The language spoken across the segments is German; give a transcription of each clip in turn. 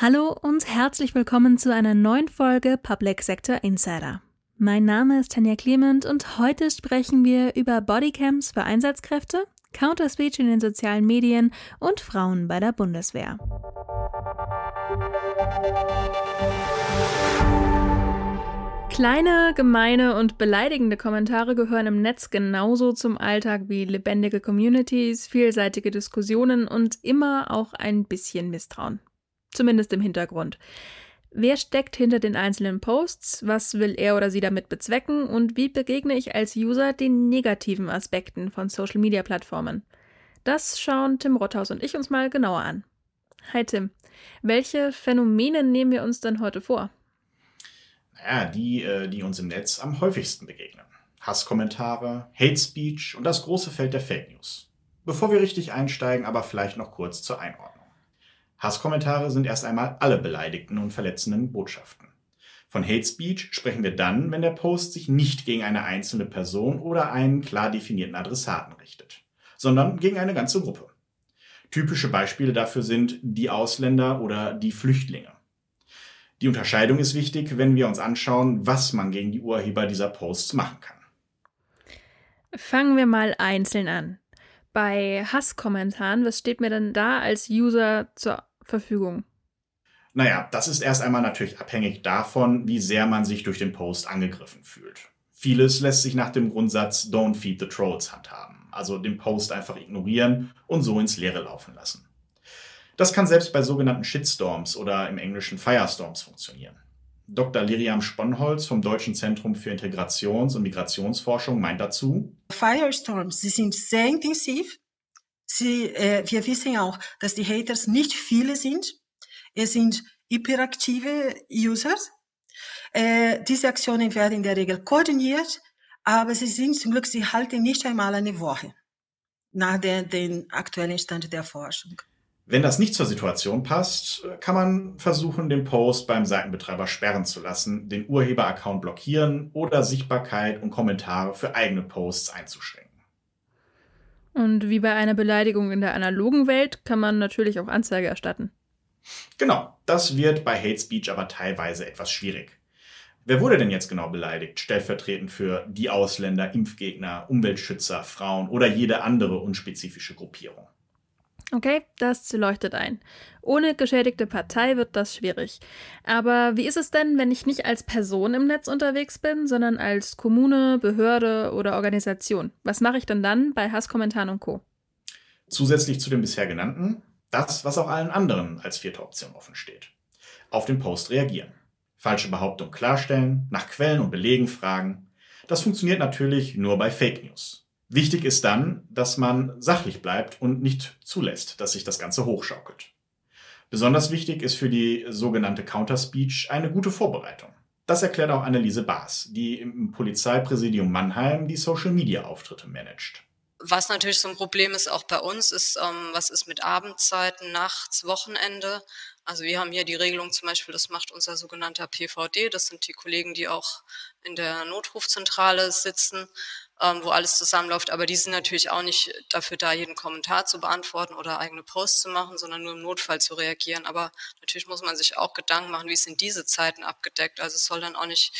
Hallo und herzlich willkommen zu einer neuen Folge Public Sector Insider. Mein Name ist Tanja Clement und heute sprechen wir über Bodycams für Einsatzkräfte, Counterspeech in den sozialen Medien und Frauen bei der Bundeswehr. Kleine, gemeine und beleidigende Kommentare gehören im Netz genauso zum Alltag wie lebendige Communities, vielseitige Diskussionen und immer auch ein bisschen Misstrauen. Zumindest im Hintergrund. Wer steckt hinter den einzelnen Posts? Was will er oder sie damit bezwecken? Und wie begegne ich als User den negativen Aspekten von Social-Media-Plattformen? Das schauen Tim Rothaus und ich uns mal genauer an. Hi Tim, welche Phänomene nehmen wir uns denn heute vor? Naja, die, äh, die uns im Netz am häufigsten begegnen. Hasskommentare, Hate Speech und das große Feld der Fake News. Bevor wir richtig einsteigen, aber vielleicht noch kurz zur Einordnung. Hasskommentare sind erst einmal alle beleidigten und verletzenden Botschaften. Von Hate Speech sprechen wir dann, wenn der Post sich nicht gegen eine einzelne Person oder einen klar definierten Adressaten richtet, sondern gegen eine ganze Gruppe. Typische Beispiele dafür sind die Ausländer oder die Flüchtlinge. Die Unterscheidung ist wichtig, wenn wir uns anschauen, was man gegen die Urheber dieser Posts machen kann. Fangen wir mal einzeln an. Bei Hasskommentaren, was steht mir denn da als User zur Verfügung? Naja, das ist erst einmal natürlich abhängig davon, wie sehr man sich durch den Post angegriffen fühlt. Vieles lässt sich nach dem Grundsatz Don't feed the trolls handhaben, also den Post einfach ignorieren und so ins Leere laufen lassen. Das kann selbst bei sogenannten Shitstorms oder im Englischen Firestorms funktionieren. Dr. Liriam Sponnholz vom Deutschen Zentrum für Integrations- und Migrationsforschung meint dazu, Firestorms, sie sind sehr intensiv. Sie, äh, wir wissen auch, dass die Haters nicht viele sind. Es sind hyperaktive Users. Äh, diese Aktionen werden in der Regel koordiniert, aber sie sind zum Glück, sie halten nicht einmal eine Woche nach den aktuellen Stand der Forschung. Wenn das nicht zur Situation passt, kann man versuchen, den Post beim Seitenbetreiber sperren zu lassen, den Urheber-Account blockieren oder Sichtbarkeit und Kommentare für eigene Posts einzuschränken. Und wie bei einer Beleidigung in der analogen Welt kann man natürlich auch Anzeige erstatten. Genau, das wird bei Hate Speech aber teilweise etwas schwierig. Wer wurde denn jetzt genau beleidigt, stellvertretend für die Ausländer, Impfgegner, Umweltschützer, Frauen oder jede andere unspezifische Gruppierung? Okay, das leuchtet ein. Ohne geschädigte Partei wird das schwierig. Aber wie ist es denn, wenn ich nicht als Person im Netz unterwegs bin, sondern als Kommune, Behörde oder Organisation? Was mache ich denn dann bei Hasskommentaren und Co? Zusätzlich zu den bisher genannten, das, was auch allen anderen als vierte Option offen steht. Auf den Post reagieren. Falsche Behauptung klarstellen, nach Quellen und Belegen fragen. Das funktioniert natürlich nur bei Fake News. Wichtig ist dann, dass man sachlich bleibt und nicht zulässt, dass sich das Ganze hochschaukelt. Besonders wichtig ist für die sogenannte Counterspeech eine gute Vorbereitung. Das erklärt auch Anneliese Baas, die im Polizeipräsidium Mannheim die Social-Media-Auftritte managt. Was natürlich so ein Problem ist, auch bei uns, ist, ähm, was ist mit Abendzeiten, nachts, Wochenende. Also wir haben hier die Regelung zum Beispiel, das macht unser sogenannter PVD, das sind die Kollegen, die auch in der Notrufzentrale sitzen ähm, wo alles zusammenläuft. Aber die sind natürlich auch nicht dafür da, jeden Kommentar zu beantworten oder eigene Posts zu machen, sondern nur im Notfall zu reagieren. Aber natürlich muss man sich auch Gedanken machen, wie sind diese Zeiten abgedeckt. Also es soll dann auch nicht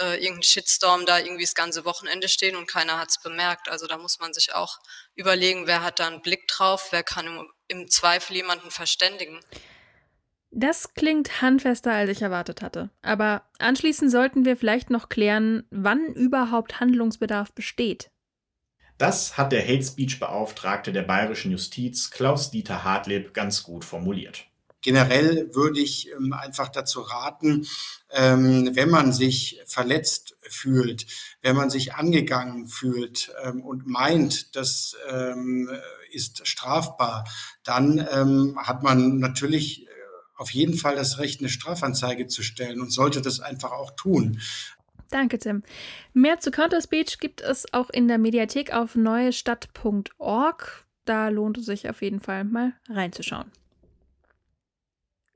äh, irgendein Shitstorm da irgendwie das ganze Wochenende stehen und keiner hat es bemerkt. Also da muss man sich auch überlegen, wer hat da einen Blick drauf, wer kann im, im Zweifel jemanden verständigen. Das klingt handfester, als ich erwartet hatte. Aber anschließend sollten wir vielleicht noch klären, wann überhaupt Handlungsbedarf besteht. Das hat der Hate Speech Beauftragte der bayerischen Justiz Klaus-Dieter Hartleb ganz gut formuliert. Generell würde ich ähm, einfach dazu raten, ähm, wenn man sich verletzt fühlt, wenn man sich angegangen fühlt ähm, und meint, das ist strafbar, dann hat man natürlich auf jeden Fall das Recht, eine Strafanzeige zu stellen und sollte das einfach auch tun. Danke, Tim. Mehr zu Counterspeech gibt es auch in der Mediathek auf neuestadt.org. Da lohnt es sich auf jeden Fall mal reinzuschauen.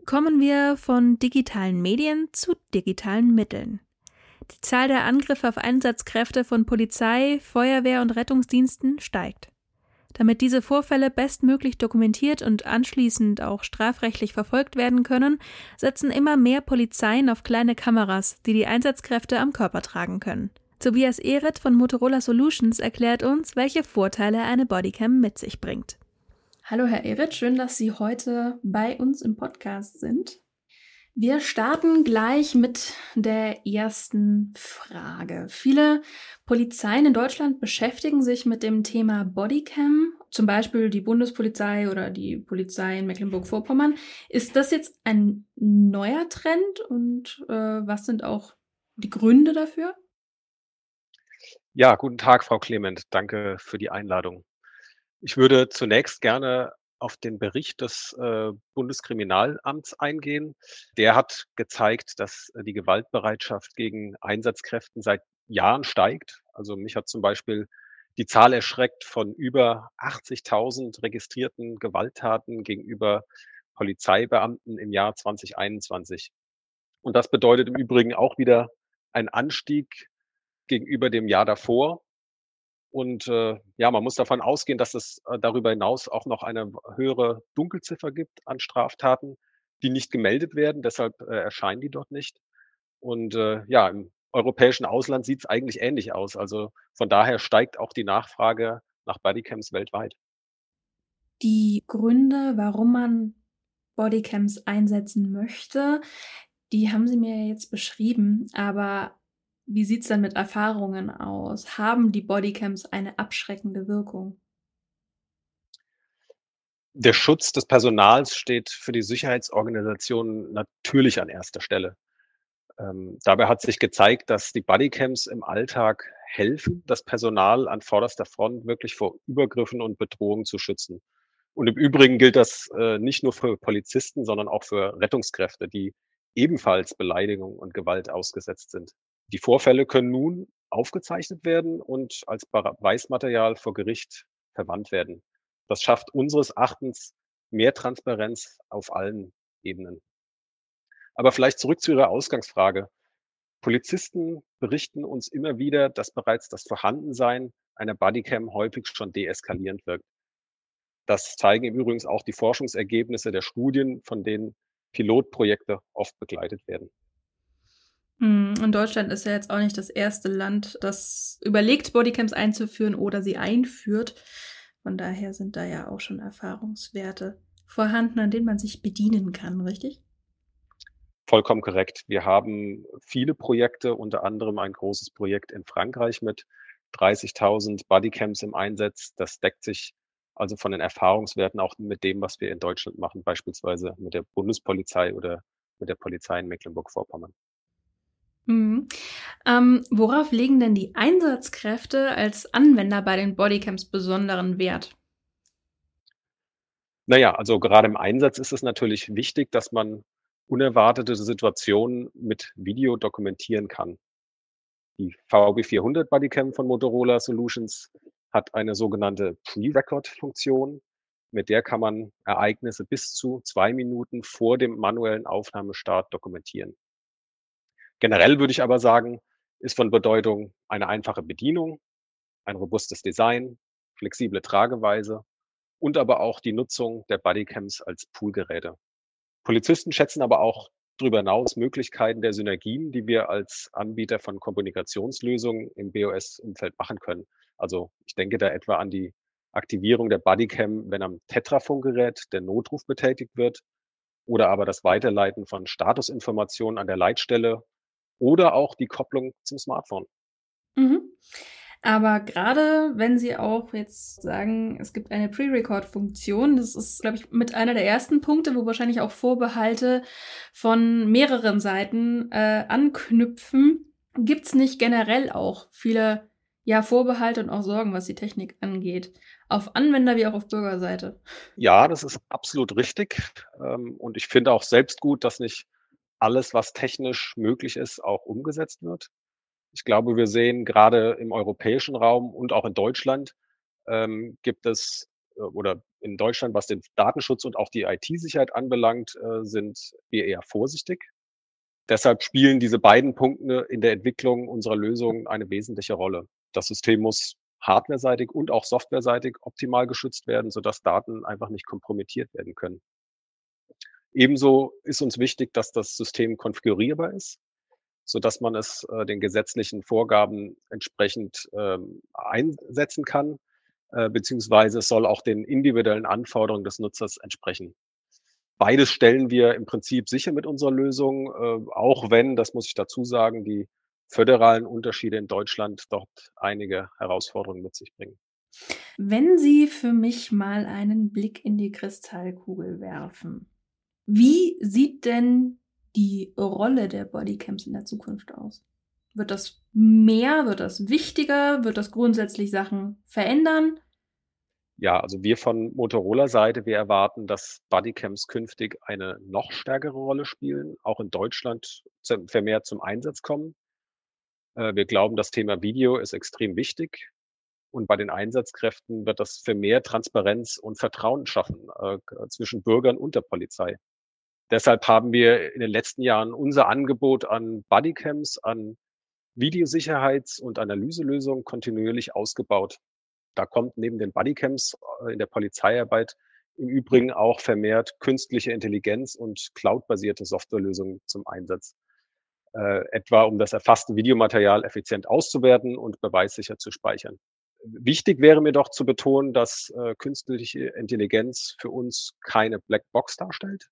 Kommen wir von digitalen Medien zu digitalen Mitteln. Die Zahl der Angriffe auf Einsatzkräfte von Polizei, Feuerwehr und Rettungsdiensten steigt. Damit diese Vorfälle bestmöglich dokumentiert und anschließend auch strafrechtlich verfolgt werden können, setzen immer mehr Polizeien auf kleine Kameras, die die Einsatzkräfte am Körper tragen können. Tobias Ehret von Motorola Solutions erklärt uns, welche Vorteile eine Bodycam mit sich bringt. Hallo Herr Ehret, schön, dass Sie heute bei uns im Podcast sind. Wir starten gleich mit der ersten Frage. Viele Polizeien in Deutschland beschäftigen sich mit dem Thema Bodycam, zum Beispiel die Bundespolizei oder die Polizei in Mecklenburg-Vorpommern. Ist das jetzt ein neuer Trend und äh, was sind auch die Gründe dafür? Ja, guten Tag, Frau Clement. Danke für die Einladung. Ich würde zunächst gerne auf den Bericht des äh, Bundeskriminalamts eingehen. Der hat gezeigt, dass äh, die Gewaltbereitschaft gegen Einsatzkräften seit Jahren steigt. Also mich hat zum Beispiel die Zahl erschreckt von über 80.000 registrierten Gewalttaten gegenüber Polizeibeamten im Jahr 2021. Und das bedeutet im Übrigen auch wieder ein Anstieg gegenüber dem Jahr davor. Und äh, ja, man muss davon ausgehen, dass es äh, darüber hinaus auch noch eine höhere Dunkelziffer gibt an Straftaten, die nicht gemeldet werden. Deshalb äh, erscheinen die dort nicht. Und äh, ja, im europäischen Ausland sieht es eigentlich ähnlich aus. Also von daher steigt auch die Nachfrage nach Bodycams weltweit. Die Gründe, warum man Bodycams einsetzen möchte, die haben Sie mir jetzt beschrieben. Aber wie sieht es denn mit Erfahrungen aus? Haben die Bodycams eine abschreckende Wirkung? Der Schutz des Personals steht für die Sicherheitsorganisationen natürlich an erster Stelle. Ähm, dabei hat sich gezeigt, dass die Bodycams im Alltag helfen, das Personal an vorderster Front wirklich vor Übergriffen und Bedrohungen zu schützen. Und im Übrigen gilt das äh, nicht nur für Polizisten, sondern auch für Rettungskräfte, die ebenfalls Beleidigung und Gewalt ausgesetzt sind. Die Vorfälle können nun aufgezeichnet werden und als Beweismaterial vor Gericht verwandt werden. Das schafft unseres Erachtens mehr Transparenz auf allen Ebenen. Aber vielleicht zurück zu Ihrer Ausgangsfrage. Polizisten berichten uns immer wieder, dass bereits das Vorhandensein einer Bodycam häufig schon deeskalierend wirkt. Das zeigen im Übrigen auch die Forschungsergebnisse der Studien, von denen Pilotprojekte oft begleitet werden. Hm, und Deutschland ist ja jetzt auch nicht das erste Land, das überlegt, Bodycams einzuführen oder sie einführt. Von daher sind da ja auch schon Erfahrungswerte vorhanden, an denen man sich bedienen kann, richtig? Vollkommen korrekt. Wir haben viele Projekte, unter anderem ein großes Projekt in Frankreich mit 30.000 Bodycams im Einsatz. Das deckt sich also von den Erfahrungswerten auch mit dem, was wir in Deutschland machen, beispielsweise mit der Bundespolizei oder mit der Polizei in Mecklenburg-Vorpommern. Mhm. Ähm, worauf legen denn die Einsatzkräfte als Anwender bei den Bodycams besonderen Wert? Naja, also gerade im Einsatz ist es natürlich wichtig, dass man unerwartete Situationen mit Video dokumentieren kann. Die VB400 Bodycam von Motorola Solutions hat eine sogenannte Pre-Record-Funktion. Mit der kann man Ereignisse bis zu zwei Minuten vor dem manuellen Aufnahmestart dokumentieren. Generell würde ich aber sagen, ist von Bedeutung eine einfache Bedienung, ein robustes Design, flexible Trageweise und aber auch die Nutzung der Bodycams als Poolgeräte. Polizisten schätzen aber auch darüber hinaus Möglichkeiten der Synergien, die wir als Anbieter von Kommunikationslösungen im BOS-Umfeld machen können. Also ich denke da etwa an die Aktivierung der Bodycam, wenn am Tetrafunkgerät der Notruf betätigt wird oder aber das Weiterleiten von Statusinformationen an der Leitstelle oder auch die Kopplung zum Smartphone. Mhm. Aber gerade wenn Sie auch jetzt sagen, es gibt eine Pre-Record-Funktion, das ist, glaube ich, mit einer der ersten Punkte, wo wahrscheinlich auch Vorbehalte von mehreren Seiten äh, anknüpfen, gibt es nicht generell auch viele ja, Vorbehalte und auch Sorgen, was die Technik angeht. Auf Anwender- wie auch auf Bürgerseite. Ja, das ist absolut richtig. Ähm, und ich finde auch selbst gut, dass nicht alles, was technisch möglich ist, auch umgesetzt wird. Ich glaube, wir sehen gerade im europäischen Raum und auch in Deutschland ähm, gibt es äh, oder in Deutschland, was den Datenschutz und auch die IT-Sicherheit anbelangt, äh, sind wir eher vorsichtig. Deshalb spielen diese beiden Punkte in der Entwicklung unserer Lösung eine wesentliche Rolle. Das System muss hardwareseitig und auch softwareseitig optimal geschützt werden, sodass Daten einfach nicht kompromittiert werden können. Ebenso ist uns wichtig, dass das System konfigurierbar ist, sodass man es äh, den gesetzlichen Vorgaben entsprechend ähm, einsetzen kann, äh, beziehungsweise es soll auch den individuellen Anforderungen des Nutzers entsprechen. Beides stellen wir im Prinzip sicher mit unserer Lösung, äh, auch wenn, das muss ich dazu sagen, die föderalen Unterschiede in Deutschland dort einige Herausforderungen mit sich bringen. Wenn Sie für mich mal einen Blick in die Kristallkugel werfen, wie sieht denn die Rolle der Bodycams in der Zukunft aus? Wird das mehr? Wird das wichtiger? Wird das grundsätzlich Sachen verändern? Ja, also wir von Motorola-Seite, wir erwarten, dass Bodycams künftig eine noch stärkere Rolle spielen, auch in Deutschland vermehrt zum Einsatz kommen. Äh, wir glauben, das Thema Video ist extrem wichtig. Und bei den Einsatzkräften wird das für mehr Transparenz und Vertrauen schaffen äh, zwischen Bürgern und der Polizei. Deshalb haben wir in den letzten Jahren unser Angebot an Bodycams, an Videosicherheits- und Analyselösungen kontinuierlich ausgebaut. Da kommt neben den Bodycams äh, in der Polizeiarbeit im Übrigen auch vermehrt künstliche Intelligenz und cloudbasierte Softwarelösungen zum Einsatz. Äh, etwa um das erfasste Videomaterial effizient auszuwerten und beweissicher zu speichern. Wichtig wäre mir doch zu betonen, dass äh, künstliche Intelligenz für uns keine Blackbox darstellt,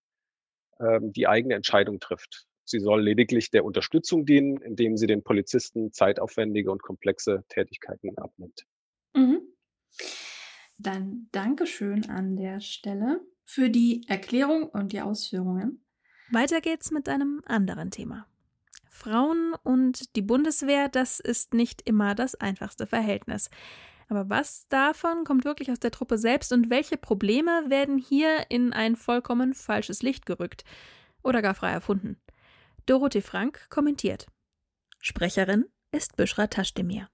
die eigene Entscheidung trifft. Sie soll lediglich der Unterstützung dienen, indem sie den Polizisten zeitaufwendige und komplexe Tätigkeiten abnimmt. Mhm. Dann Dankeschön an der Stelle für die Erklärung und die Ausführungen. Weiter geht's mit einem anderen Thema. Frauen und die Bundeswehr, das ist nicht immer das einfachste Verhältnis. Aber was davon kommt wirklich aus der Truppe selbst und welche Probleme werden hier in ein vollkommen falsches Licht gerückt oder gar frei erfunden? Dorothee Frank kommentiert. Sprecherin ist Büschra Taschdemir.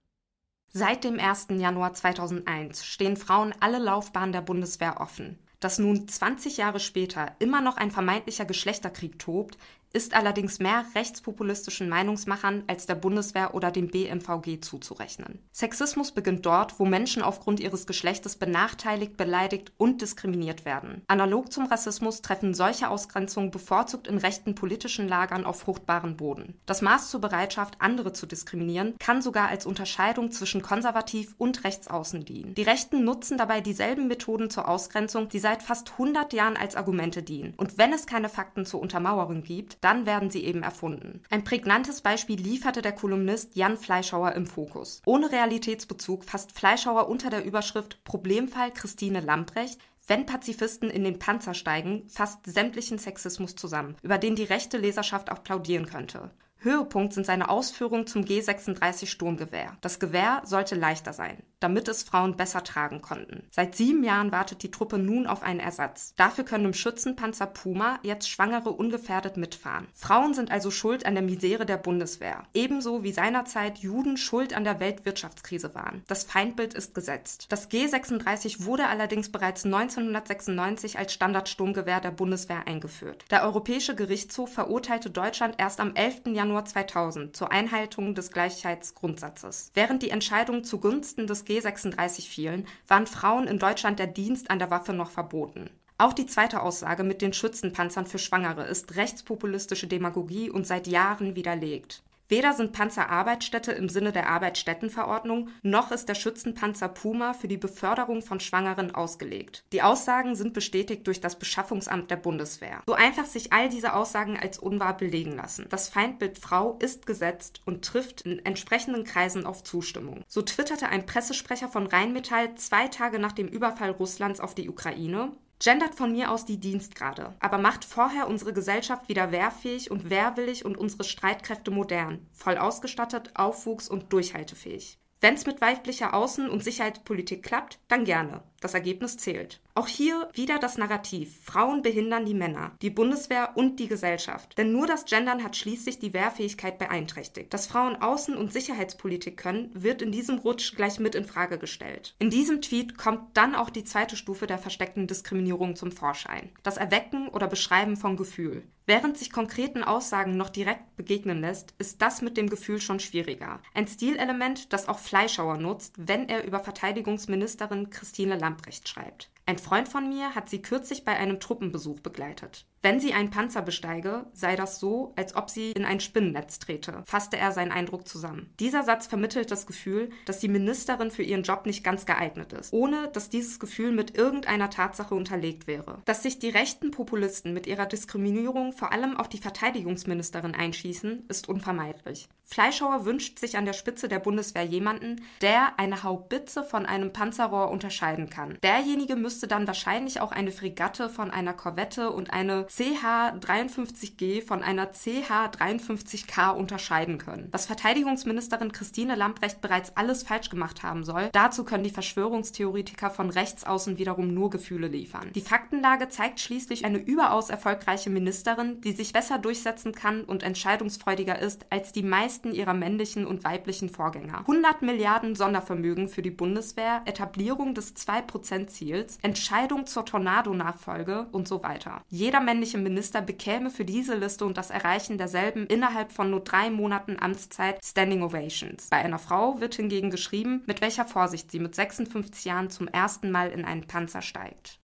Seit dem 1. Januar 2001 stehen Frauen alle Laufbahnen der Bundeswehr offen. Dass nun 20 Jahre später immer noch ein vermeintlicher Geschlechterkrieg tobt, ist allerdings mehr rechtspopulistischen Meinungsmachern als der Bundeswehr oder dem BMVG zuzurechnen. Sexismus beginnt dort, wo Menschen aufgrund ihres Geschlechtes benachteiligt, beleidigt und diskriminiert werden. Analog zum Rassismus treffen solche Ausgrenzungen bevorzugt in rechten politischen Lagern auf fruchtbaren Boden. Das Maß zur Bereitschaft, andere zu diskriminieren, kann sogar als Unterscheidung zwischen konservativ und rechtsaußen dienen. Die Rechten nutzen dabei dieselben Methoden zur Ausgrenzung, die seit fast 100 Jahren als Argumente dienen. Und wenn es keine Fakten zur Untermauerung gibt, dann werden sie eben erfunden. Ein prägnantes Beispiel lieferte der Kolumnist Jan Fleischhauer im Fokus. Ohne Realitätsbezug fasst Fleischhauer unter der Überschrift Problemfall Christine Lambrecht wenn Pazifisten in den Panzer steigen, fast sämtlichen Sexismus zusammen, über den die rechte Leserschaft auch plaudieren könnte. Höhepunkt sind seine Ausführungen zum G36 Sturmgewehr. Das Gewehr sollte leichter sein, damit es Frauen besser tragen konnten. Seit sieben Jahren wartet die Truppe nun auf einen Ersatz. Dafür können im Schützenpanzer Puma jetzt Schwangere ungefährdet mitfahren. Frauen sind also schuld an der Misere der Bundeswehr. Ebenso wie seinerzeit Juden schuld an der Weltwirtschaftskrise waren. Das Feindbild ist gesetzt. Das G36 wurde allerdings bereits 1996 als Standardsturmgewehr der Bundeswehr eingeführt. Der Europäische Gerichtshof verurteilte Deutschland erst am 11. Januar Januar 2000 zur Einhaltung des Gleichheitsgrundsatzes. Während die Entscheidungen zugunsten des G36 fielen, waren Frauen in Deutschland der Dienst an der Waffe noch verboten. Auch die zweite Aussage mit den Schützenpanzern für Schwangere ist rechtspopulistische Demagogie und seit Jahren widerlegt. Weder sind Panzer Arbeitsstätte im Sinne der Arbeitsstättenverordnung, noch ist der Schützenpanzer Puma für die Beförderung von Schwangeren ausgelegt. Die Aussagen sind bestätigt durch das Beschaffungsamt der Bundeswehr. So einfach sich all diese Aussagen als unwahr belegen lassen. Das Feindbild Frau ist gesetzt und trifft in entsprechenden Kreisen auf Zustimmung. So twitterte ein Pressesprecher von Rheinmetall zwei Tage nach dem Überfall Russlands auf die Ukraine, gendert von mir aus die Dienstgrade, aber macht vorher unsere Gesellschaft wieder wehrfähig und wehrwillig und unsere Streitkräfte modern, voll ausgestattet, aufwuchs und durchhaltefähig. Wenn's mit weiblicher Außen- und Sicherheitspolitik klappt, dann gerne. Das Ergebnis zählt. Auch hier wieder das Narrativ. Frauen behindern die Männer, die Bundeswehr und die Gesellschaft. Denn nur das Gendern hat schließlich die Wehrfähigkeit beeinträchtigt. Dass Frauen Außen- und Sicherheitspolitik können, wird in diesem Rutsch gleich mit in Frage gestellt. In diesem Tweet kommt dann auch die zweite Stufe der versteckten Diskriminierung zum Vorschein. Das Erwecken oder Beschreiben von Gefühl. Während sich konkreten Aussagen noch direkt begegnen lässt, ist das mit dem Gefühl schon schwieriger. Ein Stilelement, das auch Fleischhauer nutzt, wenn er über Verteidigungsministerin Christine Lambrecht schreibt. Ein Freund von mir hat sie kürzlich bei einem Truppenbesuch begleitet. Wenn sie einen Panzer besteige, sei das so, als ob sie in ein Spinnennetz trete, fasste er seinen Eindruck zusammen. Dieser Satz vermittelt das Gefühl, dass die Ministerin für ihren Job nicht ganz geeignet ist, ohne dass dieses Gefühl mit irgendeiner Tatsache unterlegt wäre. Dass sich die rechten Populisten mit ihrer Diskriminierung vor allem auf die Verteidigungsministerin einschießen, ist unvermeidlich. Fleischhauer wünscht sich an der Spitze der Bundeswehr jemanden, der eine Haubitze von einem Panzerrohr unterscheiden kann. Derjenige müsste dann wahrscheinlich auch eine Fregatte von einer Korvette und eine CH-53G von einer CH-53K unterscheiden können. Was Verteidigungsministerin Christine Lambrecht bereits alles falsch gemacht haben soll, dazu können die Verschwörungstheoretiker von rechts außen wiederum nur Gefühle liefern. Die Faktenlage zeigt schließlich eine überaus erfolgreiche Ministerin, die sich besser durchsetzen kann und entscheidungsfreudiger ist als die meisten ihrer männlichen und weiblichen Vorgänger. 100 Milliarden Sondervermögen für die Bundeswehr, Etablierung des 2%-Ziels, Entscheidung zur Tornado-Nachfolge und so weiter. Jeder männliche Minister bekäme für diese Liste und das Erreichen derselben innerhalb von nur drei Monaten Amtszeit Standing Ovations. Bei einer Frau wird hingegen geschrieben, mit welcher Vorsicht sie mit 56 Jahren zum ersten Mal in einen Panzer steigt.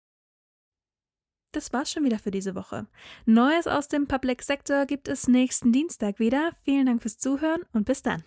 Das war's schon wieder für diese Woche. Neues aus dem Public Sector gibt es nächsten Dienstag wieder. Vielen Dank fürs Zuhören und bis dann.